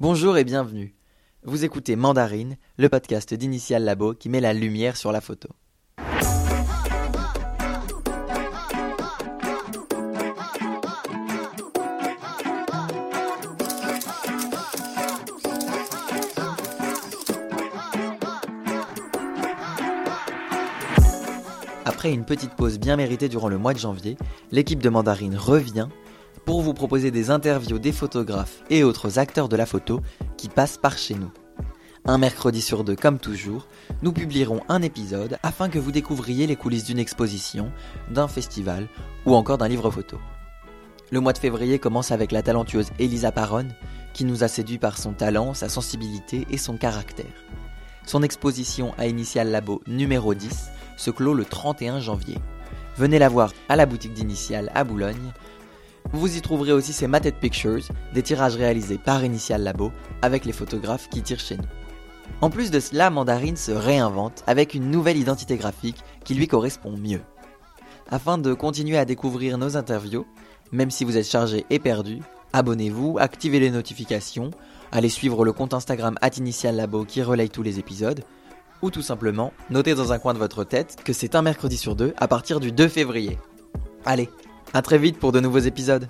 Bonjour et bienvenue. Vous écoutez Mandarine, le podcast d'Initial Labo qui met la lumière sur la photo. Après une petite pause bien méritée durant le mois de janvier, l'équipe de Mandarine revient pour vous proposer des interviews des photographes et autres acteurs de la photo qui passent par chez nous. Un mercredi sur deux, comme toujours, nous publierons un épisode afin que vous découvriez les coulisses d'une exposition, d'un festival ou encore d'un livre photo. Le mois de février commence avec la talentueuse Elisa Paronne, qui nous a séduit par son talent, sa sensibilité et son caractère. Son exposition à Initial Labo numéro 10 se clôt le 31 janvier. Venez la voir à la boutique d'Initial à Boulogne. Vous y trouverez aussi ses Mated Pictures, des tirages réalisés par Initial Labo avec les photographes qui tirent chez nous. En plus de cela, Mandarine se réinvente avec une nouvelle identité graphique qui lui correspond mieux. Afin de continuer à découvrir nos interviews, même si vous êtes chargé et perdu, abonnez-vous, activez les notifications, allez suivre le compte Instagram @initiallabo qui relaye tous les épisodes, ou tout simplement notez dans un coin de votre tête que c'est un mercredi sur deux à partir du 2 février. Allez, à très vite pour de nouveaux épisodes.